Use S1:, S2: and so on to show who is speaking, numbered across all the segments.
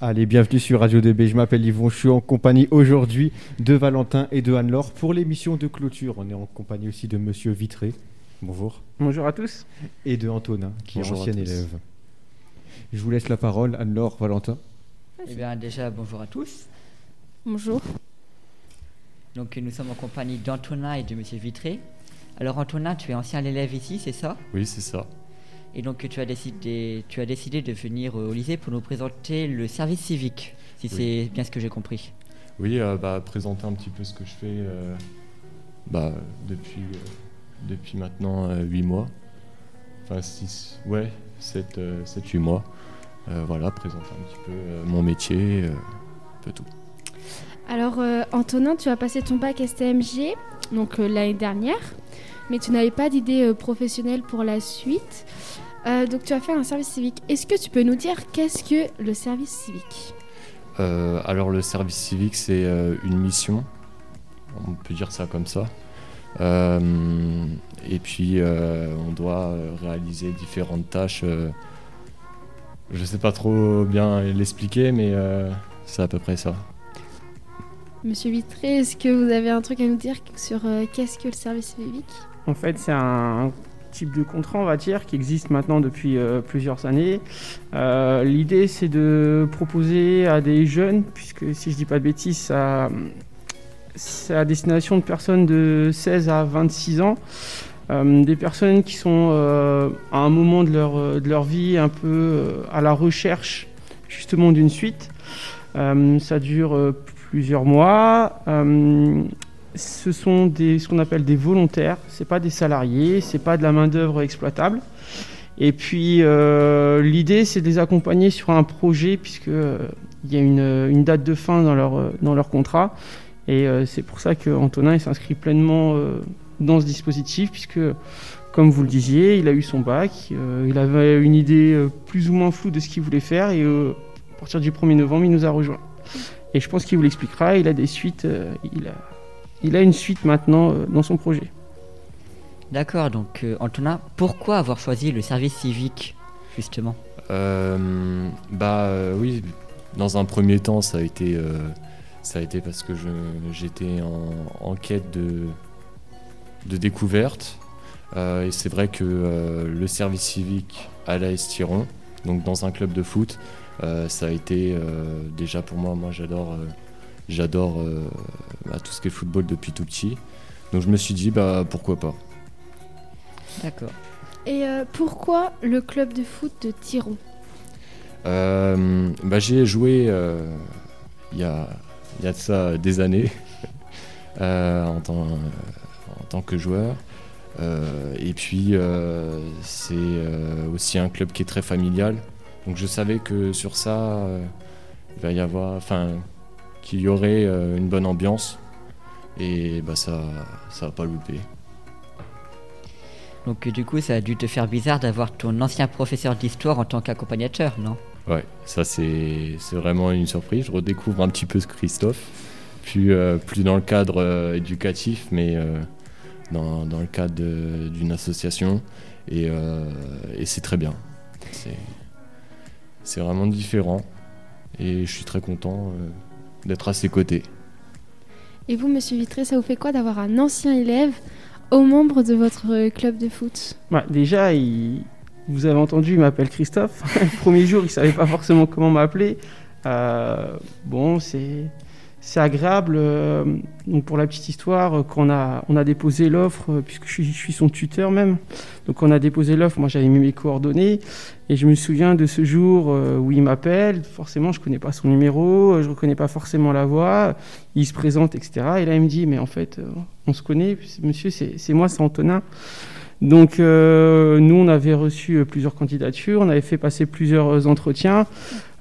S1: Allez, bienvenue sur Radio 2B. Je m'appelle Yvon. Je suis en compagnie aujourd'hui de Valentin et de Anne-Laure pour l'émission de clôture. On est en compagnie aussi de Monsieur Vitré. Bonjour.
S2: Bonjour à tous.
S1: Et de Antonin, qui
S3: Bonjour
S1: est ancien élève. Je vous laisse la parole, Anne-Laure, Valentin.
S4: Eh bien, déjà, bonjour à tous.
S5: Bonjour.
S4: Donc, nous sommes en compagnie d'Antonin et de Monsieur Vitré. Alors, Antonin, tu es ancien élève ici, c'est ça?
S3: Oui, c'est ça.
S4: Et donc, tu as décidé, tu as décidé de venir euh, au lycée pour nous présenter le service civique, si
S3: Oui.
S4: c'est bien ce que j'ai compris.
S3: Oui, euh, bah, présenter un petit peu ce que je fais euh, bah, depuis, euh, depuis maintenant 8 mois. Enfin, 6, ouais, 7, 8 mois. Euh, voilà, présenter un petit peu euh, mon métier, euh, un peu tout.
S5: Alors, euh, Antonin, tu as passé ton bac STMG donc euh, l'année dernière, mais tu n'avais pas d'idée euh, professionnelle pour la suite. Euh, donc, tu as fait un service civique. Est-ce que tu peux nous dire qu'est-ce que le service civique?
S3: Euh, alors, le service civique, c'est euh, une mission. On peut dire ça comme ça. Et puis, on doit réaliser différentes tâches. je ne sais pas trop bien l'expliquer, mais c'est à peu près ça.
S5: Monsieur Vitré, est-ce que vous avez un truc à nous dire sur qu'est-ce que le service civique?
S2: En fait, c'est un type de contrat, on va dire, qui existe maintenant depuis euh, plusieurs années. Euh, L'idée, c'est de proposer à des jeunes, puisque si je dis pas de bêtises, c'est à destination de personnes de 16 à 26 ans. Euh, des personnes qui sont à un moment de leur, vie un peu à la recherche justement d'une suite. Ça dure plusieurs mois. Euh, ce sont des, ce qu'on appelle des volontaires. C'est pas des salariés, c'est pas de la main d'œuvre exploitable. Et puis euh, l'idée, c'est de les accompagner sur un projet puisque euh, il y a une, une date de fin dans leur, euh, contrat. Et euh, c'est pour ça que Antonin il s'inscrit pleinement euh, dans ce dispositif puisque, comme vous le disiez, il a eu son bac, euh, il avait une idée euh, plus ou moins floue de ce qu'il voulait faire et euh, à partir du 1er novembre, il nous a rejoints. Et je pense qu'il vous l'expliquera. Il a des suites. euh, il a une suite maintenant euh, dans son projet.
S4: D'accord, donc, euh, Antonin, pourquoi avoir choisi le service civique, justement?
S3: Euh, bah euh, oui, dans un premier temps, ça a été, euh, ça a été parce que j'étais en, en quête de, de découverte. Euh, et c'est vrai que euh, le service civique à l'AS Tiron, donc dans un club de foot, euh, ça a été euh, déjà pour moi, moi j'adore euh, j'adore euh, bah, tout ce qui est football depuis tout petit. Donc je me suis dit, bah pourquoi pas.
S4: D'accord.
S5: Et euh, pourquoi le club de foot de Tiron?
S3: Euh, bah, J'y ai joué euh, il y, a, il y a de ça des années euh, en, tant, en tant que joueur. Euh, et puis euh, c'est euh, aussi un club qui est très familial. Donc je savais que sur ça, euh, il va y avoir, enfin, qu'il y aurait euh, une bonne ambiance. Et bah, ça, ça va pas louper.
S4: Donc, du coup, ça a dû te faire bizarre d'avoir ton ancien professeur d'histoire en tant qu'accompagnateur, non?
S3: Ouais, ça c'est c'est vraiment une surprise. Je redécouvre un petit peu ce Christophe, plus, euh, plus dans le cadre euh, éducatif, mais euh, dans, dans le cadre d'une association. Et, et c'est très bien. C'est c'est vraiment différent. Et je suis très content d'être à ses côtés.
S5: Et vous, monsieur Vitré, ça vous fait quoi d'avoir un ancien élève au membre de votre euh, club de foot?
S2: Bah, déjà, il- vous avez entendu, il m'appelle Christophe. Le premier jour, il savait pas forcément comment m'appeler. Euh, bon, c'est c'est agréable. euh, donc pour la petite histoire, euh, quand on a, on a déposé l'offre, euh, puisque je suis, je suis son tuteur même, donc on a déposé l'offre, moi j'avais mis mes coordonnées, et je me souviens de ce jour où il m'appelle, forcément je connais pas son numéro, je reconnais pas forcément la voix, il se présente, etc. Et là il me dit, mais en fait, on se connaît, monsieur, c'est moi, c'est Antonin. Donc euh, nous, on avait reçu plusieurs candidatures, on avait fait passer plusieurs entretiens.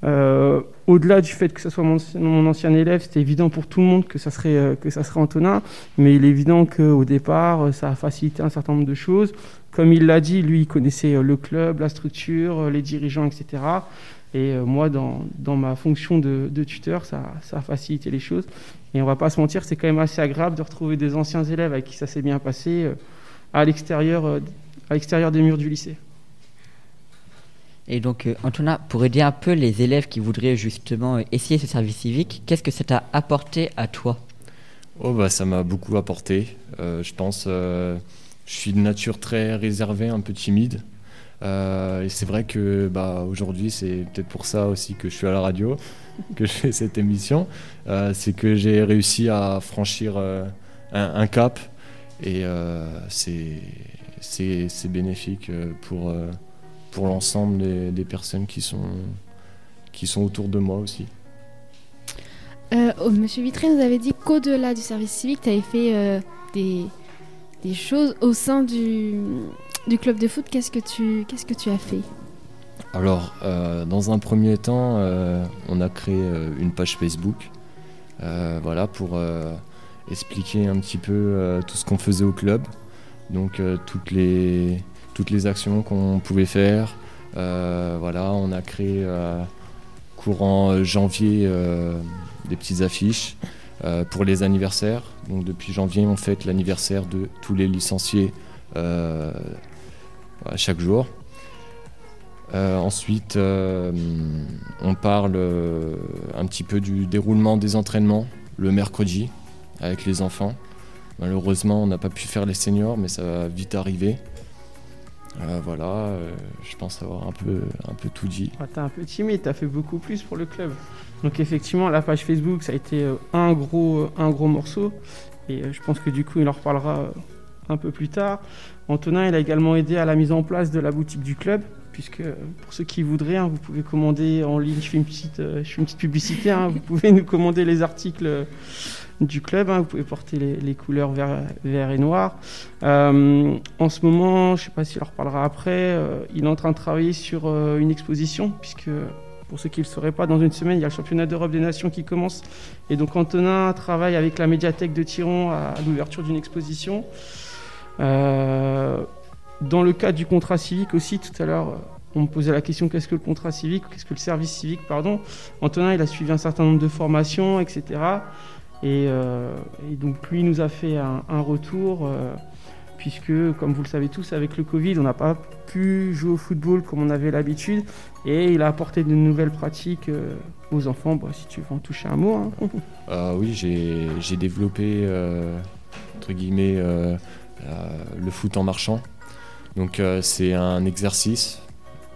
S2: Euh, Au-delà du fait que ce soit mon, ancien élève, c'était évident pour tout le monde que ça serait, euh, que ça serait Antonin. Mais il est évident qu'au départ, euh, ça a facilité un certain nombre de choses. Comme il l'a dit, lui, il connaissait le club, la structure, les dirigeants, etc. Et moi, dans, dans ma fonction de, de tuteur, ça, ça a facilité les choses. Et on va pas se mentir, c'est quand même assez agréable de retrouver des anciens élèves avec qui ça s'est bien passé à l'extérieur des murs du lycée.
S4: Et donc, euh, Antonin, pour aider un peu les élèves qui voudraient justement euh, essayer ce service civique, qu'est-ce que ça t'a apporté à toi?
S3: Oh bah ça m'a beaucoup apporté. Euh, je pense, je suis de nature très réservée, un peu timide. Et c'est vrai que bah, aujourd'hui, c'est peut-être pour ça aussi que je suis à la radio, que je fais cette émission. C'est que j'ai réussi à franchir un, un cap et c'est bénéfique pour, pour l'ensemble des, des personnes qui sont, qui sont autour de moi aussi.
S5: Euh, oh, Monsieur Vitré nous avait dit qu'au-delà du service civique, tu avais fait euh, des, des choses au sein du, du club de foot. Qu'est-ce que tu, qu'est-ce que tu as fait?
S3: Alors, euh, dans un premier temps, euh, on a créé euh, une page Facebook, euh, voilà, pour euh, expliquer un petit peu euh, tout ce qu'on faisait au club, donc euh, toutes les toutes les actions qu'on pouvait faire. Euh, voilà, on a créé euh, courant euh, janvier des petites affiches pour les anniversaires. Donc depuis janvier, on fête l'anniversaire de tous les licenciés à chaque jour. Ensuite, on parle un petit peu du déroulement des entraînements le mercredi avec les enfants. Malheureusement, on n'a pas pu faire les seniors, mais ça va vite arriver. Euh, voilà, euh, je pense avoir un peu, un peu tout dit.
S2: Ah, t'es un peu timide, t'as fait beaucoup plus pour le club. Donc effectivement, la page Facebook, ça a été euh, un gros, un gros morceau. Et je pense que du coup, il en reparlera un peu plus tard. Antonin, il a également aidé à la mise en place de la boutique du club. Puisque euh, pour ceux qui voudraient, hein, vous pouvez commander en ligne, je fais une petite, euh, je fais une petite publicité, hein, vous pouvez nous commander les articles euh, du club, hein, vous pouvez porter les, couleurs vert, et noir. En ce moment, je ne sais pas s'il en reparlera après, il est en train de travailler sur une exposition, puisque pour ceux qui ne le sauraient pas, dans une semaine, il y a le championnat d'Europe des Nations qui commence. Et donc Antonin travaille avec la médiathèque de Tiron à l'ouverture d'une exposition. Dans le cadre du contrat civique aussi, tout à l'heure, euh, on me posait la question qu'est-ce que le contrat civique, qu'est-ce que le service civique, pardon. Antonin, il a suivi un certain nombre de formations, etc. Et, euh, et donc lui nous a fait un, retour, euh, puisque, comme vous le savez tous, avec le Covid, on n'a pas pu jouer au football comme on avait l'habitude. Et il a apporté de nouvelles pratiques aux enfants, Bah, si tu veux en toucher un mot. hein.
S3: Euh, oui, j'ai développé, entre guillemets, le foot en marchant. Donc euh, c'est un exercice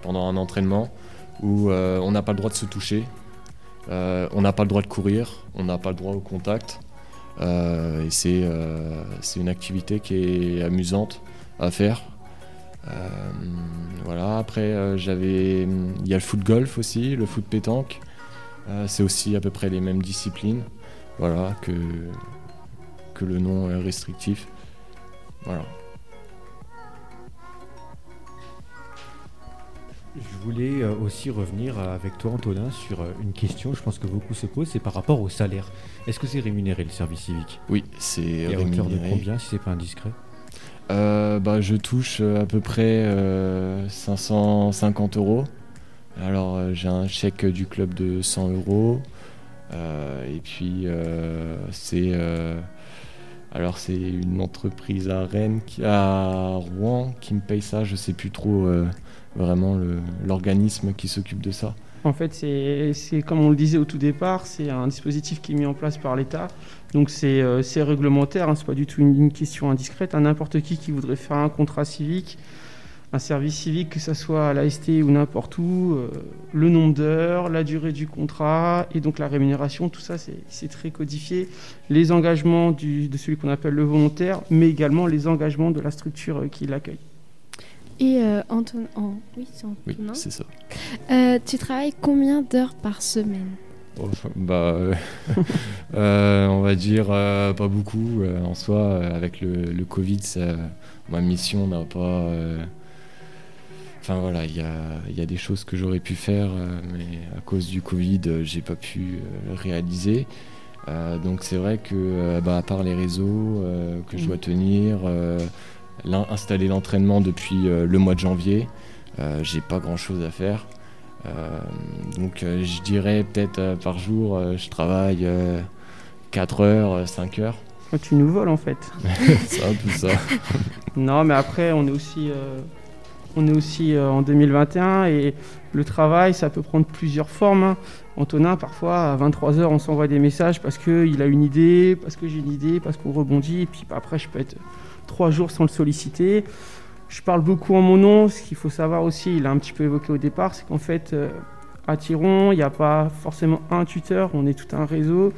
S3: pendant un entraînement où euh, on n'a pas le droit de se toucher, euh, on n'a pas le droit de courir, on n'a pas le droit au contact. Et c'est une activité qui est amusante à faire. Voilà, après j'avais. Il y a le foot golf aussi, le foot pétanque. C'est aussi à peu près les mêmes disciplines. Voilà, que, que le nom est restrictif. Voilà.
S1: Je voulais euh, aussi revenir avec toi, Antonin, sur euh, une question, je pense que beaucoup se posent, c'est par rapport au salaire. Est-ce que c'est rémunéré le service civique?
S3: Oui, c'est
S1: Et à hauteur de
S3: rémunéré.
S1: combien, si c'est pas indiscret?
S3: Euh, bah, je touche à peu près euh, 550 euros. Alors j'ai un chèque du club de 100 euros. Et puis c'est alors c'est une entreprise à Rennes, à Rouen, qui me paye ça. Je sais plus trop euh, vraiment l'organisme qui s'occupe de ça.
S2: En fait, c'est comme on le disait au tout départ, c'est un dispositif qui est mis en place par l'État. Donc c'est euh, réglementaire, hein, c'est pas du tout une, question indiscrète. À N'importe qui qui voudrait faire un contrat civique, un service civique, que ce soit à l'AST ou n'importe où, euh, le nombre d'heures, la durée du contrat et donc la rémunération, tout ça c'est très codifié. Les engagements de celui qu'on appelle le volontaire, mais également les engagements de la structure euh, qui l'accueille.
S5: Et euh, Anton- en- oui, c'est
S3: Oui,
S5: Antonin.
S3: c'est ça.
S5: Euh, tu travailles combien d'heures par semaine?
S3: Oh, bah, euh, euh, on va dire pas beaucoup. en soi, avec le, le Covid, ça- ma mission n'a pas. Enfin voilà, il y a, il y a des choses que j'aurais pu faire, mais à cause du Covid, j'ai pas pu réaliser. Donc c'est vrai que, bah, à part les réseaux que je dois tenir, installer l'entraînement depuis euh, le mois de janvier, euh, j'ai pas grand chose à faire. Euh, donc je dirais peut-être par jour, je travaille 4 heures, euh, 5 heures.
S2: Quand tu nous voles en fait.
S3: un peu ça.
S2: Non, mais après, on est aussi. euh, on est aussi en 2021 et le travail, ça peut prendre plusieurs formes. Hein. Antonin, parfois, à 23h, on s'envoie des messages parce qu'il a une idée, parce que j'ai une idée, parce qu'on rebondit, et puis après, je peux être trois jours sans le solliciter. Je parle beaucoup en mon nom. Ce qu'il faut savoir aussi, il a un petit peu évoqué au départ, c'est qu'en fait, euh, à Tiron, il n'y a pas forcément un tuteur, on est tout un réseau.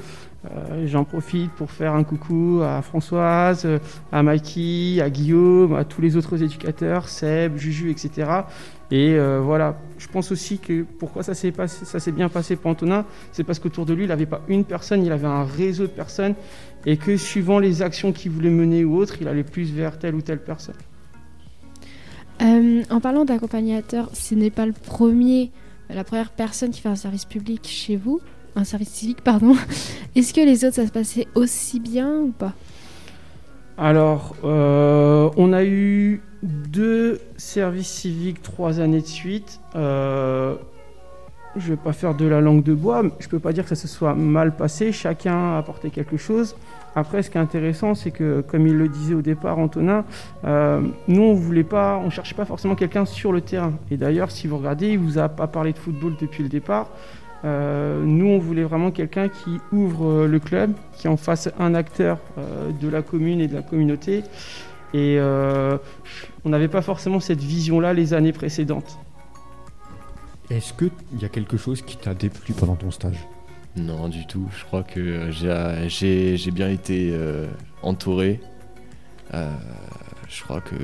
S2: Euh, j'en profite pour faire un coucou à Françoise, à Mikey, à Guillaume, à tous les autres éducateurs, Seb, Juju, etc. Et euh, voilà, je pense aussi que pourquoi ça s'est bien passé pour Antonin, c'est parce qu'autour de lui, il n'avait pas une personne, il avait un réseau de personnes, et que suivant les actions qu'il voulait mener ou autres, il allait plus vers telle ou telle personne.
S5: Euh, en parlant d'accompagnateur, ce n'est pas le premier, la première personne qui fait un service public chez vous, un service civique, pardon. Est-ce que les autres, ça se passait aussi bien ou pas?
S2: Alors, euh, on a eu deux services civiques trois années de suite. Euh, je ne vais pas faire de la langue de bois, je ne peux pas dire que ça se soit mal passé. Chacun a apporté quelque chose. Après, ce qui est intéressant, c'est que, comme il le disait au départ, Antonin, euh, nous, on voulait pas, on cherchait pas forcément quelqu'un sur le terrain. Et d'ailleurs, si vous regardez, il vous a pas parlé de football depuis le départ. Euh, nous, on voulait vraiment quelqu'un qui ouvre euh, le club, qui en fasse un acteur de la commune et de la communauté. Et on n'avait pas forcément cette vision-là les années précédentes.
S1: Est-ce qu'il y a quelque chose qui t'a déplu pendant ton stage?
S3: Non, du tout. Je crois que euh, j'ai bien été euh, entouré. Euh, je crois que,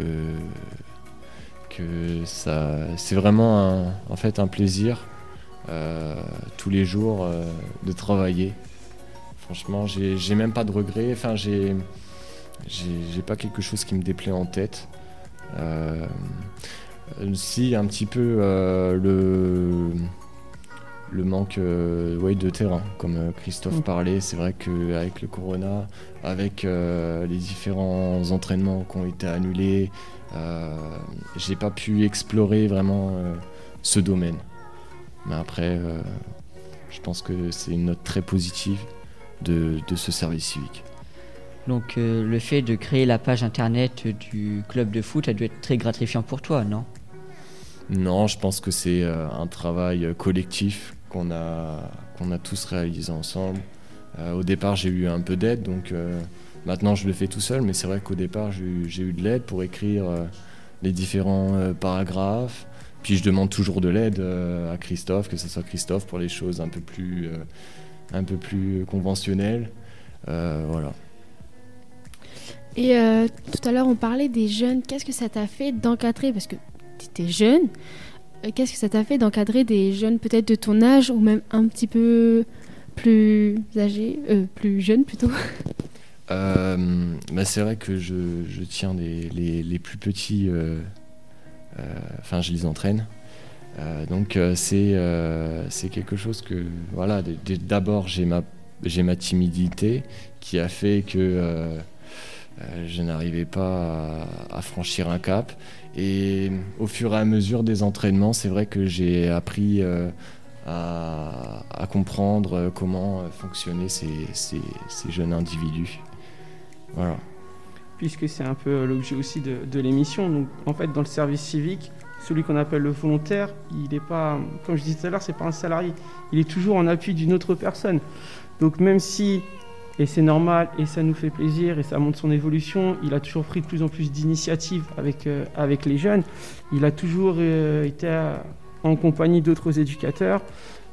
S3: que ça, c'est vraiment un, en fait un plaisir tous les jours de travailler. Franchement, j'ai même pas de regrets. Enfin, j'ai pas quelque chose qui me déplaît en tête. si, un petit peu le le manque euh, de terrain, comme euh, Christophe mm. parlait. C'est vrai qu'avec le Corona, avec euh, les différents entraînements qui ont été annulés, j'ai pas pu explorer vraiment ce domaine. Mais après, je pense que c'est une note très positive de, de ce service civique.
S4: Donc le fait de créer la page internet du club de foot a dû être très gratifiant pour toi, non?
S3: Non, je pense que c'est un travail collectif qu'on a, qu'on a tous réalisé ensemble. Euh, au départ, j'ai eu un peu d'aide, donc euh, maintenant je le fais tout seul, mais c'est vrai qu'au départ, j'ai eu de l'aide pour écrire euh, les différents paragraphes. Puis je demande toujours de l'aide à Christophe, que ce soit Christophe pour les choses un peu plus, un peu plus conventionnelles. voilà.
S5: Et tout à l'heure, on parlait des jeunes. Qu'est-ce que ça t'a fait d'encadrer Parce que tu étais jeune, euh, qu'est-ce que ça t'a fait d'encadrer des jeunes peut-être de ton âge ou même un petit peu plus âgés, euh, plus jeunes plutôt?
S3: Euh, bah C'est vrai que je, tiens les, les, plus petits, enfin je les entraîne. donc c'est c'est quelque chose que, voilà, d'abord j'ai ma, ma timidité qui a fait que je n'arrivais pas à, franchir un cap. Et au fur et à mesure des entraînements, c'est vrai que j'ai appris euh, à, comprendre comment fonctionnaient ces, jeunes individus. Voilà.
S2: Puisque c'est un peu l'objet aussi de, l'émission. Donc, en fait, dans le service civique, celui qu'on appelle le volontaire, il n'est pas, comme je disais tout à l'heure, c'est pas un salarié. Il est toujours en appui d'une autre personne. Donc, même si et c'est normal, et ça nous fait plaisir, et ça montre son évolution. Il a toujours pris de plus en plus d'initiatives avec, euh, avec les jeunes. Il a toujours euh, été en compagnie d'autres éducateurs.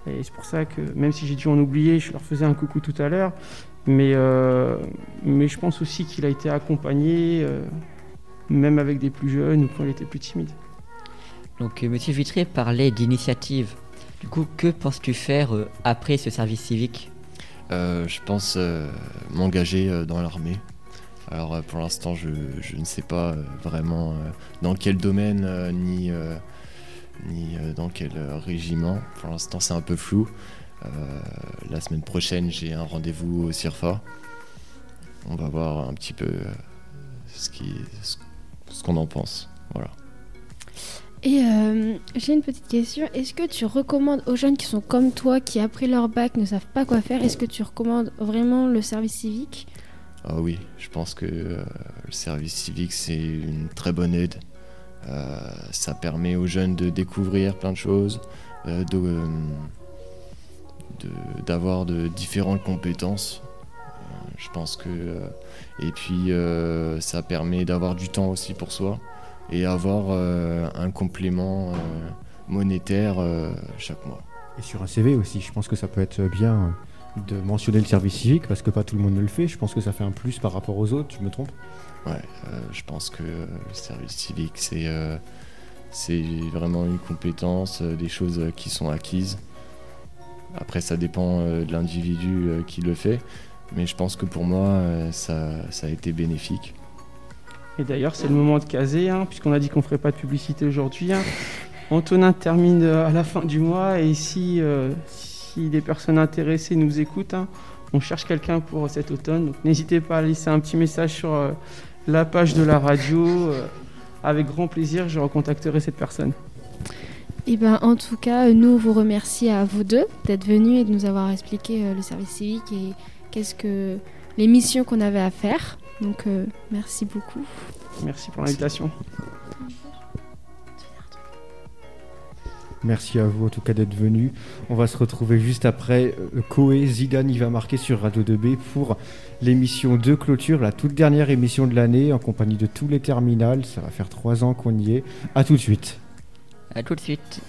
S2: Et c'est pour ça que, même si j'ai dû en oublier, je leur faisais un coucou tout à l'heure. Mais, euh, mais je pense aussi qu'il a été accompagné, même avec des plus jeunes ou quand il était plus timide.
S4: Donc, M. Vitré parlait d'initiative. Du coup, que penses-tu faire après ce service civique?
S3: Euh, je pense euh, m'engager euh, dans l'armée. Alors pour l'instant, je, ne sais pas vraiment dans quel domaine ni, ni dans quel régiment. Pour l'instant, c'est un peu flou. La semaine prochaine, j'ai un rendez-vous au CIRFA. On va voir un petit peu ce qu'on en pense. Voilà.
S5: Et euh, j'ai une petite question. Est-ce que tu recommandes aux jeunes qui sont comme toi, qui après leur bac ne savent pas quoi faire, est-ce que tu recommandes vraiment le service civique?
S3: Ah oui, je pense que euh, le service civique c'est une très bonne aide. ça permet aux jeunes de découvrir plein de choses, de, d'avoir de, différentes compétences. je pense que. et puis, ça permet d'avoir du temps aussi pour soi et avoir un complément monétaire chaque mois.
S1: Et sur un CV aussi, je pense que ça peut être bien de mentionner le service civique parce que pas tout le monde ne le fait. Je pense que ça fait un plus par rapport aux autres, tu me trompes
S3: Ouais, euh, je pense que le service civique, c'est euh, c'est vraiment une compétence, euh, des choses qui sont acquises. Après, ça dépend de l'individu qui le fait, mais je pense que pour moi, ça, ça a été bénéfique.
S2: Et d'ailleurs, c'est le moment de caser, hein, puisqu'on a dit qu'on ferait pas de publicité aujourd'hui. Hein. Antonin termine à la fin du mois, et si, si des personnes intéressées nous écoutent, hein, on cherche quelqu'un pour cet automne. Donc n'hésitez pas à laisser un petit message sur la page de la radio. Euh, avec grand plaisir, je recontacterai cette personne.
S5: Et eh ben, en tout cas, nous vous remercions à vous deux d'être venus et de nous avoir expliqué euh, le service civique et qu'est-ce que les missions qu'on avait à faire. Donc, euh, merci beaucoup.
S2: Merci pour l'invitation.
S1: Merci à vous en tout cas d'être venu. On va se retrouver juste après. Koé, Zidane, il va marquer sur Radio 2B pour l'émission de clôture, la toute dernière émission de l'année en compagnie de tous les terminales. Ça va faire trois ans qu'on y est. A tout de suite.
S4: A tout de suite.